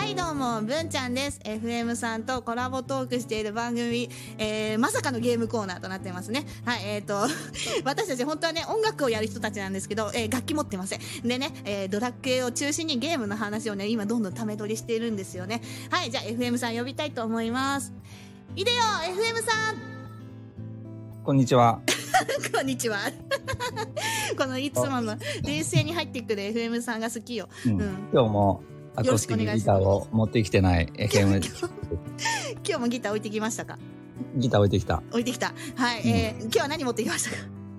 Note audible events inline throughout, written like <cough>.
はいどうも文ちゃんです。FM さんとコラボトークしている番組、えー、まさかのゲームコーナーとなってますね。はいえっ、ー、と私たち本当はね音楽をやる人たちなんですけど、えー、楽器持ってません。でね、えー、ドラッグを中心にゲームの話をね今どんどんため取りしているんですよね。はいじゃあ FM さん呼びたいと思います。いでよ FM さん。こんにちは。<laughs> こんにちは。<laughs> このいつもの冷静に入ってくる FM さんが好きよ、うん、うん、今日もアコースティックギターを持ってきてない。<laughs> FM 今日もギター置いてきましたか？ギター置いてきた。置いてきた。はい、うん、えー、今日は何持ってきましたか？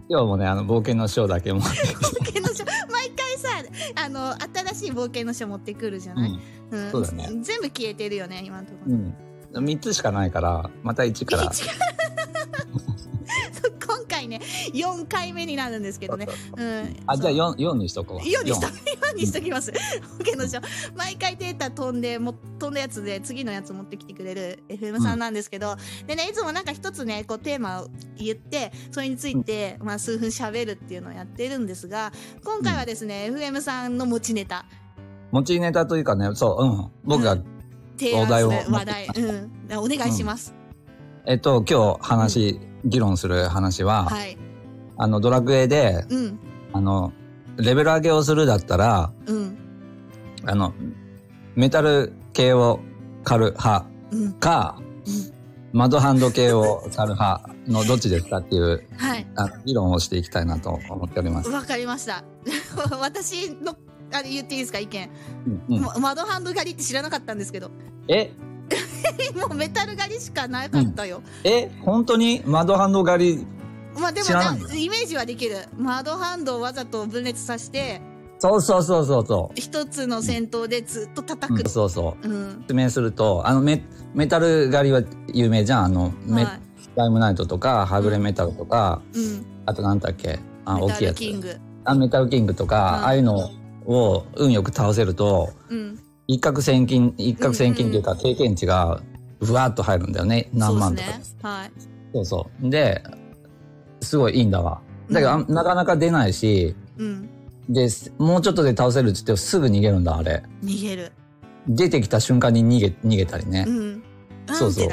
今日もねあの冒険の書だけ持って冒険の書。毎回さあの新しい冒険の書持ってくるじゃない、うん、そうだね。全部消えてるよね今のところ、うん、3つしかないからまた1から回ね、4回目になるんですけどね。うん。あ、じゃあ 4, 4にしとこう。4にしと、4にしときます。OK のしょ。毎回データ飛んで、も飛んだやつで次のやつ持ってきてくれる FM さんなんですけど、うん、でね、いつもなんか一つね、こうテーマを言って、それについて、まあ数分喋るっていうのをやってるんですが、今回はですね、うん、FM さんの持ちネタ。持ちネタというかね、そう、うん。僕が、お題を。話題。うん。お願いします。えっと、今日話、議論する話は、はい、あの、ドラクエで、うん、あの、レベル上げをするだったら、うん、あの、メタル系を狩る派か、窓ハンド系を狩る派の <laughs> どっちですかっていう、はい、あ議論をしていきたいなと思っております。わかりました。<laughs> 私の、あれ言っていいですか？意見。うんうん、窓ハンド狩りって知らなかったんですけど。え？<laughs> もうメタル狩りしかなかったよ。うん、え、本当に？窓ハンド狩りまあでもイメージはできる。窓ハンドをわざと分裂させて、そうそうそうそうそう。一つの戦闘でずっと叩く。うん、そうそう。うん。説明すると、あのメ、メタル狩りは有名じゃん。あの、メ、はい、タイムナイトとか、ハグレメタルとか、うん、あとなんだっけ、あ、大きいやつ。キング。あ、メタルキングとか、ああいうのを運よく倒せると、うん、一攫千金、一攫千金っていうか経験値がふわっと入るんだよね。何万とか。そうね。はい。そうそう。で、すごいいいんだわ。だけど、うん、なかなか出ないし、うん。で、もうちょっとで倒せるっつってすぐ逃げるんだ、あれ。逃げる。出てきた瞬間に逃げ、逃げたりね。うん。そうそう。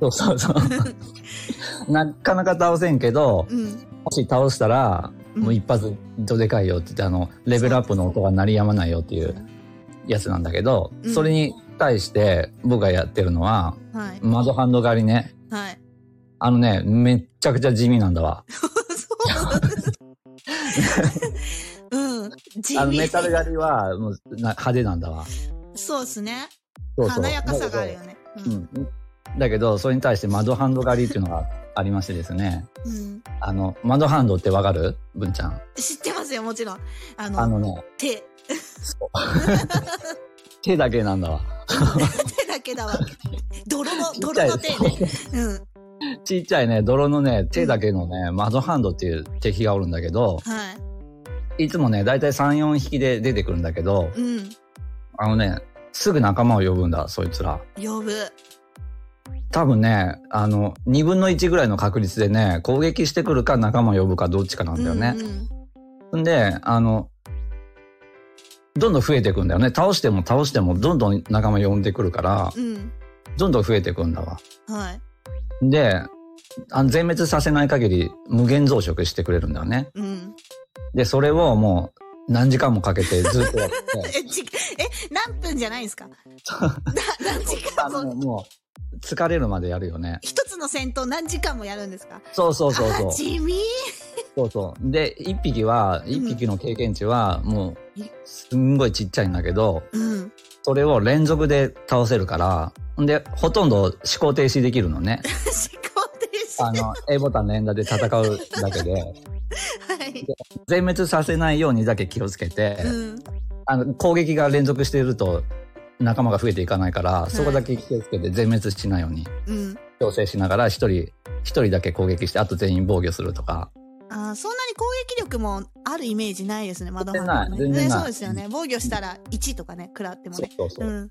そうそうそう。<laughs> なかなか倒せんけど、うん、もし倒したら、もう一発どでかいよって言って、あの、レベルアップの音が鳴りやまないよっていうやつなんだけど、うん、それに対して僕がやってるのは、はい、窓ハンド狩りね。はい。あのね、めっちゃくちゃ地味なんだわ。<laughs> <laughs> うん。地味。あのメタル狩りはもう派手なんだわ。そうですね。華やかさがあるよね。うん。だけど、それに対して窓ハンド狩りっていうのがありましてですね。うん。あの、窓ハンドってわかる？文ちゃん。知ってますよ、もちろん。あの、あのね。手。手だけなんだわ。手だけだわ。泥の、泥の手ね。うん。ちっちゃいね、泥のね、手だけのね、窓ハンドっていう敵がおるんだけど、はい。いつもね、だいたい3、4匹で出てくるんだけど、うん。あのね、すぐ仲間を呼ぶんだ、そいつら。呼ぶ。多分ね、あの、2分の1ぐらいの確率でね、攻撃してくるか仲間を呼ぶかどっちかなんだよね。うん、うん、で、あの、どんどん増えていくんだよね。倒しても倒してもどんどん仲間呼んでくるから、うん、どんどん増えていくんだわ。はい。で、あの全滅させない限り無限増殖してくれるんだよね。うん。で、それをもう何時間もかけてずっとやって。<laughs> え、え、何分じゃないんですか？<laughs> 何時間も。もう、疲れるまでやるよね。一つの戦闘何時間もやるんですか？そうそうそうそう。地味そうそう。で、一匹は、一匹の経験値は、もう、すんごいちっちゃいんだけど、うん、それを連続で倒せるから、で、ほとんど思考停止できるのね。<laughs> 思考停止。あの、A ボタン連打で戦うだけで、はい、全滅させないようにだけ気をつけて、うん、あの、攻撃が連続していると仲間が増えていかないから、はい、そこだけ気をつけて全滅しないように、調整しながら一人、一人だけ攻撃して、あと全員防御するとか、あそんなに攻撃力もあるイメージないですね、窓ハンド、ね。そうですよね。防御したら1とかね、食らってもね。そうそうそう。うん、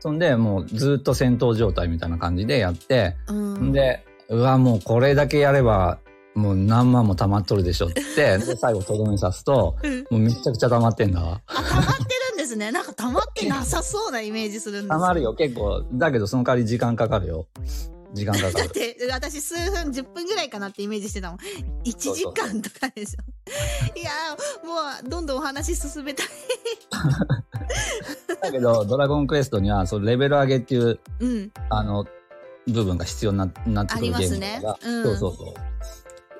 そんで、もうずっと戦闘状態みたいな感じでやって、うん、で、うわ、もうこれだけやれば、もう何万も溜まっとるでしょって、<laughs> で、最後とどめさすと、もうめちゃくちゃ溜まってんだわ。あ、溜まってるんでですね。なんか溜まってなさそうなイメージするんです <laughs> 溜まるよ、結構。だけど、その代わり時間かかるよ。時間かかる。だって、私数分、10分ぐらいかなってイメージしてたもん。1時間とかでしょ。いやもう、どんどんお話進めたい。だけど、ドラゴンクエストには、そのレベル上げっていう、うん、あの、部分が必要にななってくるゲームだから、ねうん、そうそうそう。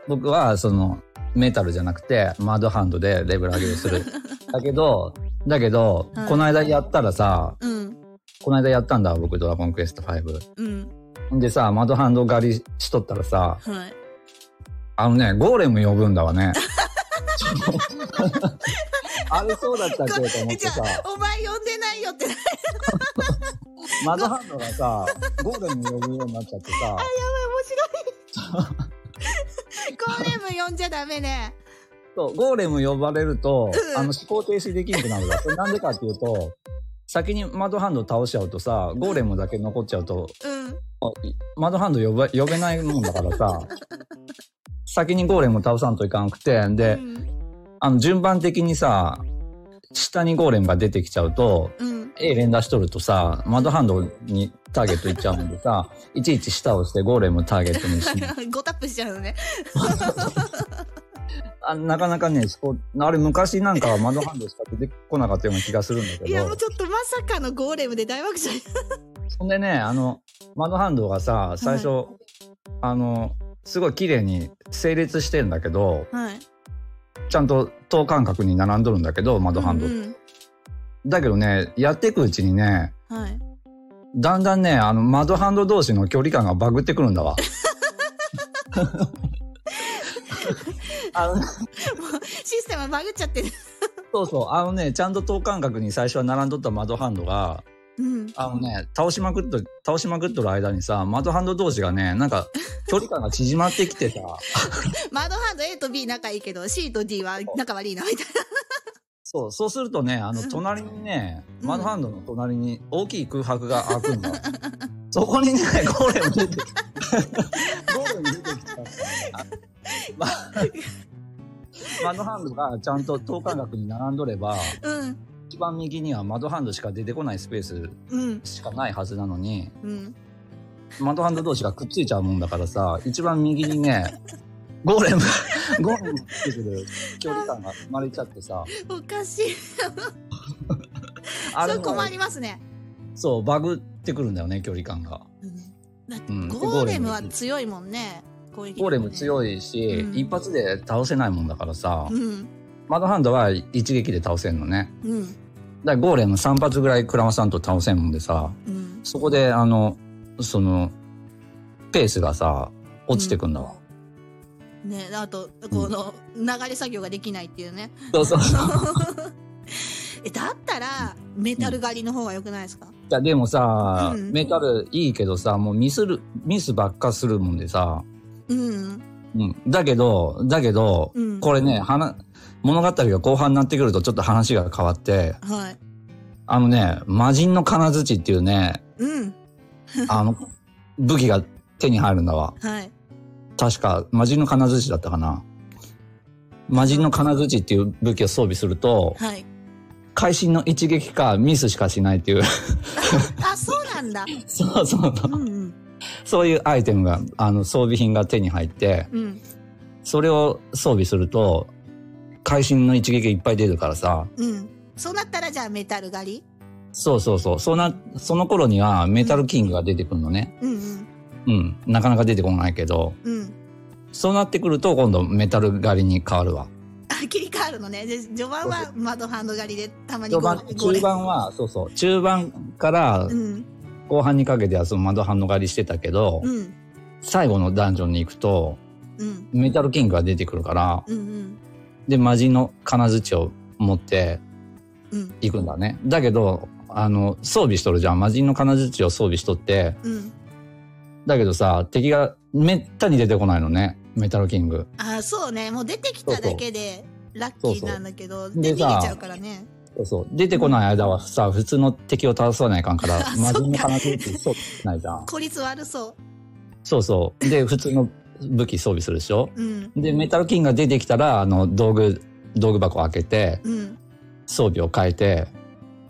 僕は、その、メタルじゃなくて、マードハンドでレベル上げをする。<laughs> だけど、だけど、うん、この間やったらさ、うん、この間やったんだ、僕、ドラゴンクエスト5。うん。でさ、マードハンド狩りしとったらさ、はい、あのね、ゴーレム呼ぶんだわね。<laughs> あれそうだったっけと思ってさ。お前呼んでないよって。<laughs> マドハンドがさ、ゴーレム呼ぶようになっちゃってさ。あ、やばい、面白い。ゴーレム呼んじゃダメね。そう、ゴーレム呼ばれると、あの、思考停止できなくなるわ。それなんでかっていうと、先にマドハンド倒しちゃうとさ、ゴーレムだけ残っちゃうと、うん、マドハンド呼べ呼べないもんだからさ、<laughs> 先にゴーレム倒さんといかんくて、で、うん、あの、順番的にさ、下にゴーレムが出てきちゃうと、うん、A 連打しとるとさ、マドハンドにターゲットいっちゃうんでさ、<laughs> いちいち下をしてゴーレムターゲットにし5 <laughs> タップしちゃうのね。あなかなかね、あれ昔なんかは窓ハンドしか出てこなかったような気がするんだけど。いや、もうちょっとまさかのゴーレムで大爆笑。そんでね、あの、窓ハンドがさ、最初、はい、あの、すごい綺麗に整列してんだけど、はい、ちゃんと等間隔に並んどるんだけど、窓ハンド。うんうん、だけどね、やっていくうちにね、はい、だんだんね、あの、窓ハンド同士の距離感がバグってくるんだわ。<laughs> あの、もうシステムバグっちゃってる。そうそう。あのね、ちゃんと等間隔に最初は並んどった窓ハンドが、うん、あのね、倒しまくっと、倒しまくっとる間にさ、窓ハンド同士がね、なんか、<laughs> 距離感が縮まってきてさ。<laughs> 窓ハンド A と B 仲いいけど、C と D は仲悪いな、みたいな。そう、そうするとね、あの、隣にね、うん、窓ハンドの隣に大きい空白が開くんだ。そこにね、ゴーレム出てきた。<laughs> ゴーレム出てきた、ね。ま窓ハンドがちゃんと等間隔に並んどれば、うん、一番右には窓ハンドしか出てこないスペースしかないはずなのに、うん、窓ハンド同士がくっついちゃうもんだからさ一番右にね <laughs> ゴーレムゴーレムってくる距離感が生まれちゃってさ。おかしい。<laughs> あれそ困りますね。そうバグってくるんだよね距離感が、うん、ゴーレムは強いもんねゴーレム強いし、うん、一発で倒せないもんだからさ、うん、マドハンドは一撃で倒せんのね。うん、だゴーレム3発ぐらいクラマさんと倒せんもんでさ、うん、そこであの、その、ペースがさ、落ちてくんだわ。うん、ねあと、この、流れ作業ができないっていうね。そうそう。<laughs> え、だったら、メタル狩りの方が良くないですか、いや、でもさ、メタルいいけどさ、もうミスる、ミスばっかするもんでさ、うん。うん。だけど、だけど、うん、これね、物語が後半になってくるとちょっと話が変わって、はい。あのね、魔人の金槌っていうね、うん。<laughs> あの、武器が手に入るんだわ。はい。確か、魔人の金槌だったかな。魔人の金槌っていう武器を装備すると、はい。会心の一撃かミスしかしないっていう <laughs> あ、そうなんだ。<laughs> そうそう。うんうんそういうアイテムが、あの、装備品が手に入って、うん、それを装備すると、会心の一撃いっぱい出るからさ。うん。そうなったらじゃあメタル狩り？そうそうそう。そな、その頃にはメタルキングが出てくるのね。うん、うん、うん。なかなか出てこないけど。うん。そうなってくると今度メタル狩りに変わるわ。あ、切り替わるのね。で序盤は窓ハンド狩りでたまに序盤、中盤は、そうそう。中盤から、うん、後半にかけてはその窓反応狩りしてたけど、うん、最後のダンジョンに行くと、うん、メタルキングが出てくるから、うんうん、で、魔人の金槌を持って行くんだね。だけど、あの、装備しとるじゃん。魔人の金槌を装備しとって、だけどさ、敵がめったに出てこないのね。メタルキング。あ、そうね。もう出てきただけでラッキーなんだけど、で逃げちゃうからね。そうそう。出てこない間はさ、普通の敵を倒さないかんから、真面目話ってそうないじゃん。<laughs> 効率悪そう。そうそう。で、普通の武器装備するでしょ、うん、で、メタルキングが出てきたら、あの、道具、道具箱開けて、うん、装備を変えて、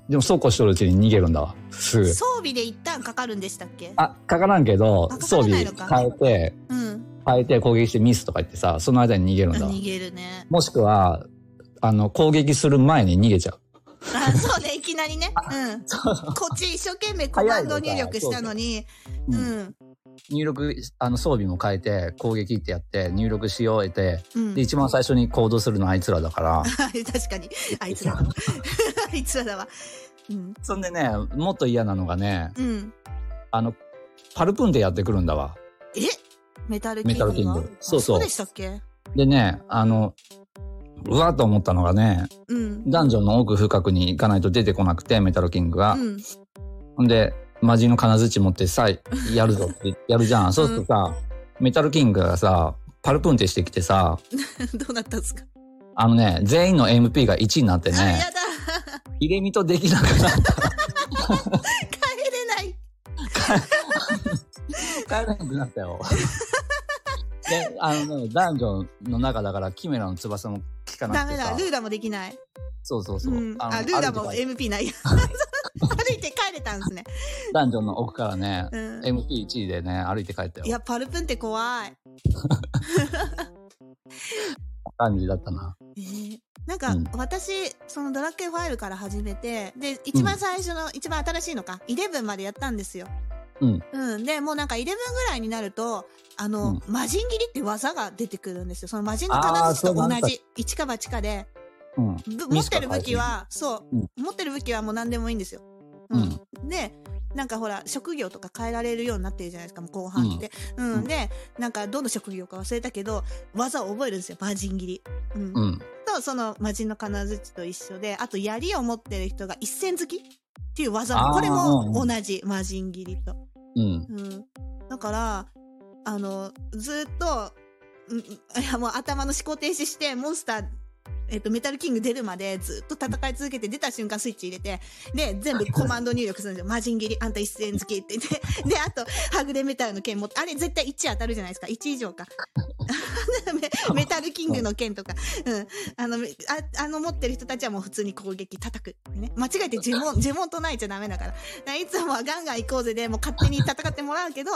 でもそうこうしとるうちに逃げるんだわ。すぐ。装備で一旦かかるんでしたっけ？あ、かからんけど装備変えて、うん。変えて攻撃してミスとか言ってさ、その間に逃げるんだわ。逃げるね。もしくは、あの、攻撃する前に逃げちゃう。あ、そうね、いきなりね。うん。こっち一生懸命コマンド入力したのに、うん。入力、あの、装備も変えて、攻撃ってやって、入力し終えて、うんで、。一番最初に行動するのはあいつらだから、<laughs> 確かに。あいつらだわ。<laughs> あいつらだわ。うん。そんでね、もっと嫌なのがね、うん。あの、パルプンでやってくるんだわ。え？メタルキングが？メタルキングそうそうあそうでしたっけ？でね、あの、うわーと思ったのがね、うん。ダンジョンの奥深くに行かないと出てこなくて、メタルキングが。うん。ほんで、魔人の金槌持ってさ、やるぞって <laughs> やるじゃん。そうするとさ、メタルキングがさ、パルプンってしてきてさ、<laughs> どうなったんですか？あのね、全員の MP が1になってあ、ね、やだ。<laughs> 入れ身とできなくなった。帰れない。帰れなくなったよ。で、あのね、ダンジョンの中だから、キメラの翼も効かなダメだ。ル。ーラもできない。そうそうそう。うん。あ、のルーラも MP ない。<laughs> 歩いて帰れたんですね。ダンジョンの奥からね、うん MP1 位でね、歩いて帰ったよ。いや、パルプンって怖い。<laughs> 感じだったな。えーなんか、うん私、そのドラッケンファイルから始めて、で、一番最初の、一番新しいのか、11までやったんですよ。うん。うん。で、もうなんか11ぐらいになると、あの、うん魔人斬りって技が出てくるんですよ。その魔人の金槌と同じ、一か八かで、うん。ぶ持ってる武器は、そう、うん持ってる武器はもう何でもいいんですよ。うん。で、なんかほら、職業とか変えられるようになってるじゃないですか、もう後半って。うん。で、なんかどの職業か忘れたけど、技を覚えるんですよ、魔人斬り。うん。うん。と、その魔人の金槌と一緒で、あと槍を持ってる人が一線突きっていう技も、これもうん同じ、魔人斬りと。うん。うん。だから、あの、ずっと、うん、いやもう頭の思考停止して、モンスター、えっ、と、メタルキング出るまでずっと戦い続けて、出た瞬間スイッチ入れて、で、全部コマンド入力するんですよ。魔人斬り、あんた一戦付きって言って。<laughs> で、あと、はぐれメタルの剣持って、あれ絶対1当たるじゃないですか。1以上か。メ <laughs> メタルキングの剣とか。うん。あの、ああの持ってる人たちはもう普通に攻撃叩く。ね。間違えて呪文、<laughs> 呪文唱えちゃダメだから。だからいつもはガンガン行こうぜで、もう勝手に戦ってもらうけど、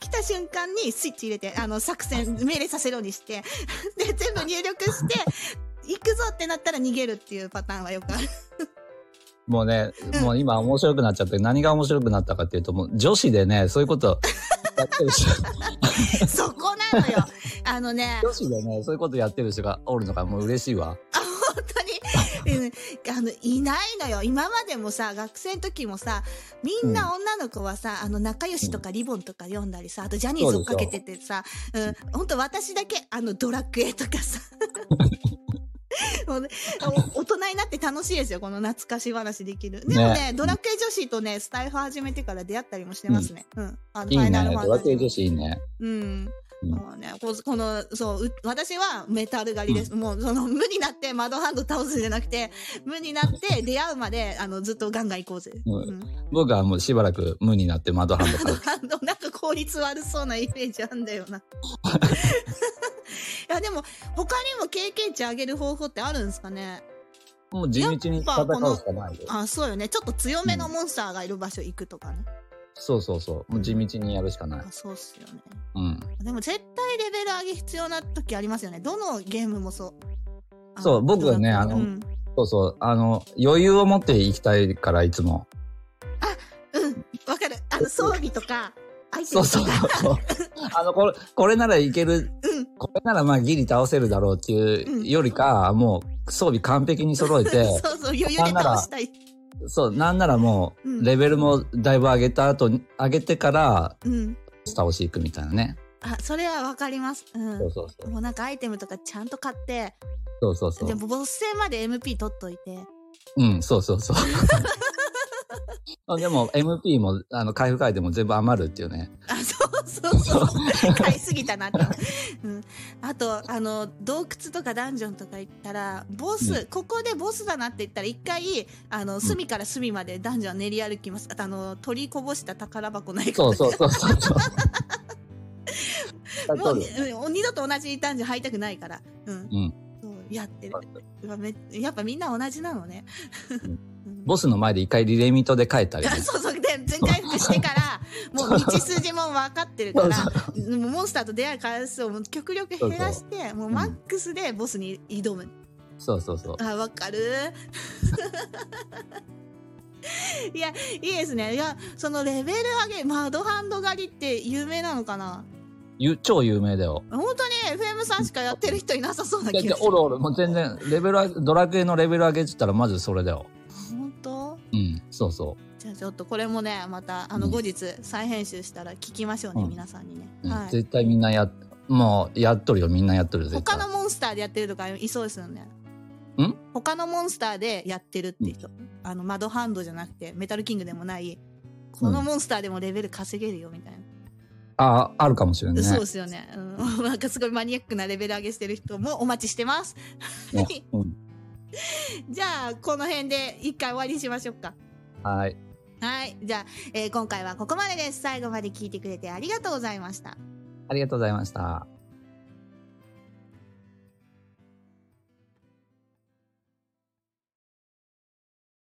来た瞬間にスイッチ入れて、あの、作戦、命令させるようにして、で、全部入力して、ってなったら逃げるっていうパターンはよくある。もうね、うん。もう今面白くなっちゃって、何が面白くなったかっていうと、もう女子でね、そういうことやってる人、<laughs> そこなのよ。あのね、女子でね、そういうことやってる人がおるのがもう嬉しいわ。あ、本当に、うん。あの、いないのよ。今までもさ、学生の時もさ、みんな女の子はさ、あの、仲良しとかリボンとか読んだりさ、あとジャニーズ追っかけててさ、うん、本当私だけ、あの、ドラクエとかさ、<laughs> <laughs> 大人になって楽しいですよ、この懐かし話できる。でもね、ねドラクエ女子とね、スタイフ始めてから出会ったりもしてますね。うん。あのいいね。ドラクエ女子いいね。うん。うんもうね、ここの、そう、う私はメタル狩りです。もう、その、無になって窓ハンド倒すんじゃなくて、無になって出会うまで、あの、ずっとガンガン行こうぜ。うんうん。僕はもうしばらく無になって窓ハンドから。窓ハンド、なんか効率悪そうなイメージあんだよな。<laughs> いや、でも、他にも経験値上げる方法ってあるんですかね？もう地道に戦うしかないよ。あ、そうよね。ちょっと強めのモンスターがいる場所行くとかね。そうそうそう。もう地道にやるしかないあ。そうっすよね。うん。でも絶対レベル上げ必要な時ありますよね。どのゲームもそう。そう僕はねあのうん。そうそう。あの、余裕を持っていきたいから、いつも。うん。わかる。あの、装備とか、アイテそうそう。そう。あの、これ、これならいける、うん。これならまあギリ倒せるだろうっていうよりか、もう装備完璧に揃えて、<laughs> そうそう、余裕で倒したい。そう、なんならもうレベルもだいぶ上げた後、上げてから、うん。倒し行くみたいなね。あ、それはわかります。うん。そうそうそう。もうなんかアイテムとかちゃんと買って、そうそうそうで。もボス戦まで MP 取っといて。うん、そうそうそう。<laughs> <laughs> あでも MP も、あの、回復回でも全部余るっていうね。あ、そうそうそう。<laughs> 買いすぎたなって。うん。あと、あの、洞窟とかダンジョンとか行ったら、ボス、うここでボスだなって言ったら、一回、あの、隅から隅までダンジョン練り歩きます。あと、あの、取りこぼした宝箱ないそうそうそうそうそう。<laughs> もう、二度と同じダンジョン入りたくないから。うん。うん。そう、やってる。やっぱみんな同じなのね。うんボスの前で一回リレーミットで帰ったり、ね、<laughs> そうそう。で全回復してから <laughs> もう道筋も分かってるからもうモンスターと出会う回数を極力減らしてもうマックスでボスに挑む、そうそうそう。あ分かる？<laughs> いやいいですね。いやそのレベル上げマドハンド狩りって有名なのかな？ゆ超有名だよ。本当に？FM さんしかやってる人いなさそうな気がする。おるおる、もう全然、レベルドラクエのレベル上げって言ったらまずそれだよ。そうそう。じゃあちょっとこれもね、また、あの、後日再編集したら聞きましょうね、うん、皆さんにね。はい、絶対みんなや、もうやっとるよ、みんなやっとる他のモンスターでやってるとかいそうですよね。ん？他のモンスターでやってるって人、うん、あの、マドハンドじゃなくて、メタルキングでもない、このモンスターでもレベル稼げるよ、みたいな。あ、あるかもしれない、ね。そうですよね。うん。<laughs> なんかすごいマニアックなレベル上げしてる人もお待ちしてます。うん、じゃあ、この辺で一回終わりにしましょうか。はい。はい。じゃあ、えー、今回はここまでです。最後まで聞いてくれてありがとうございました。ありがとうございました。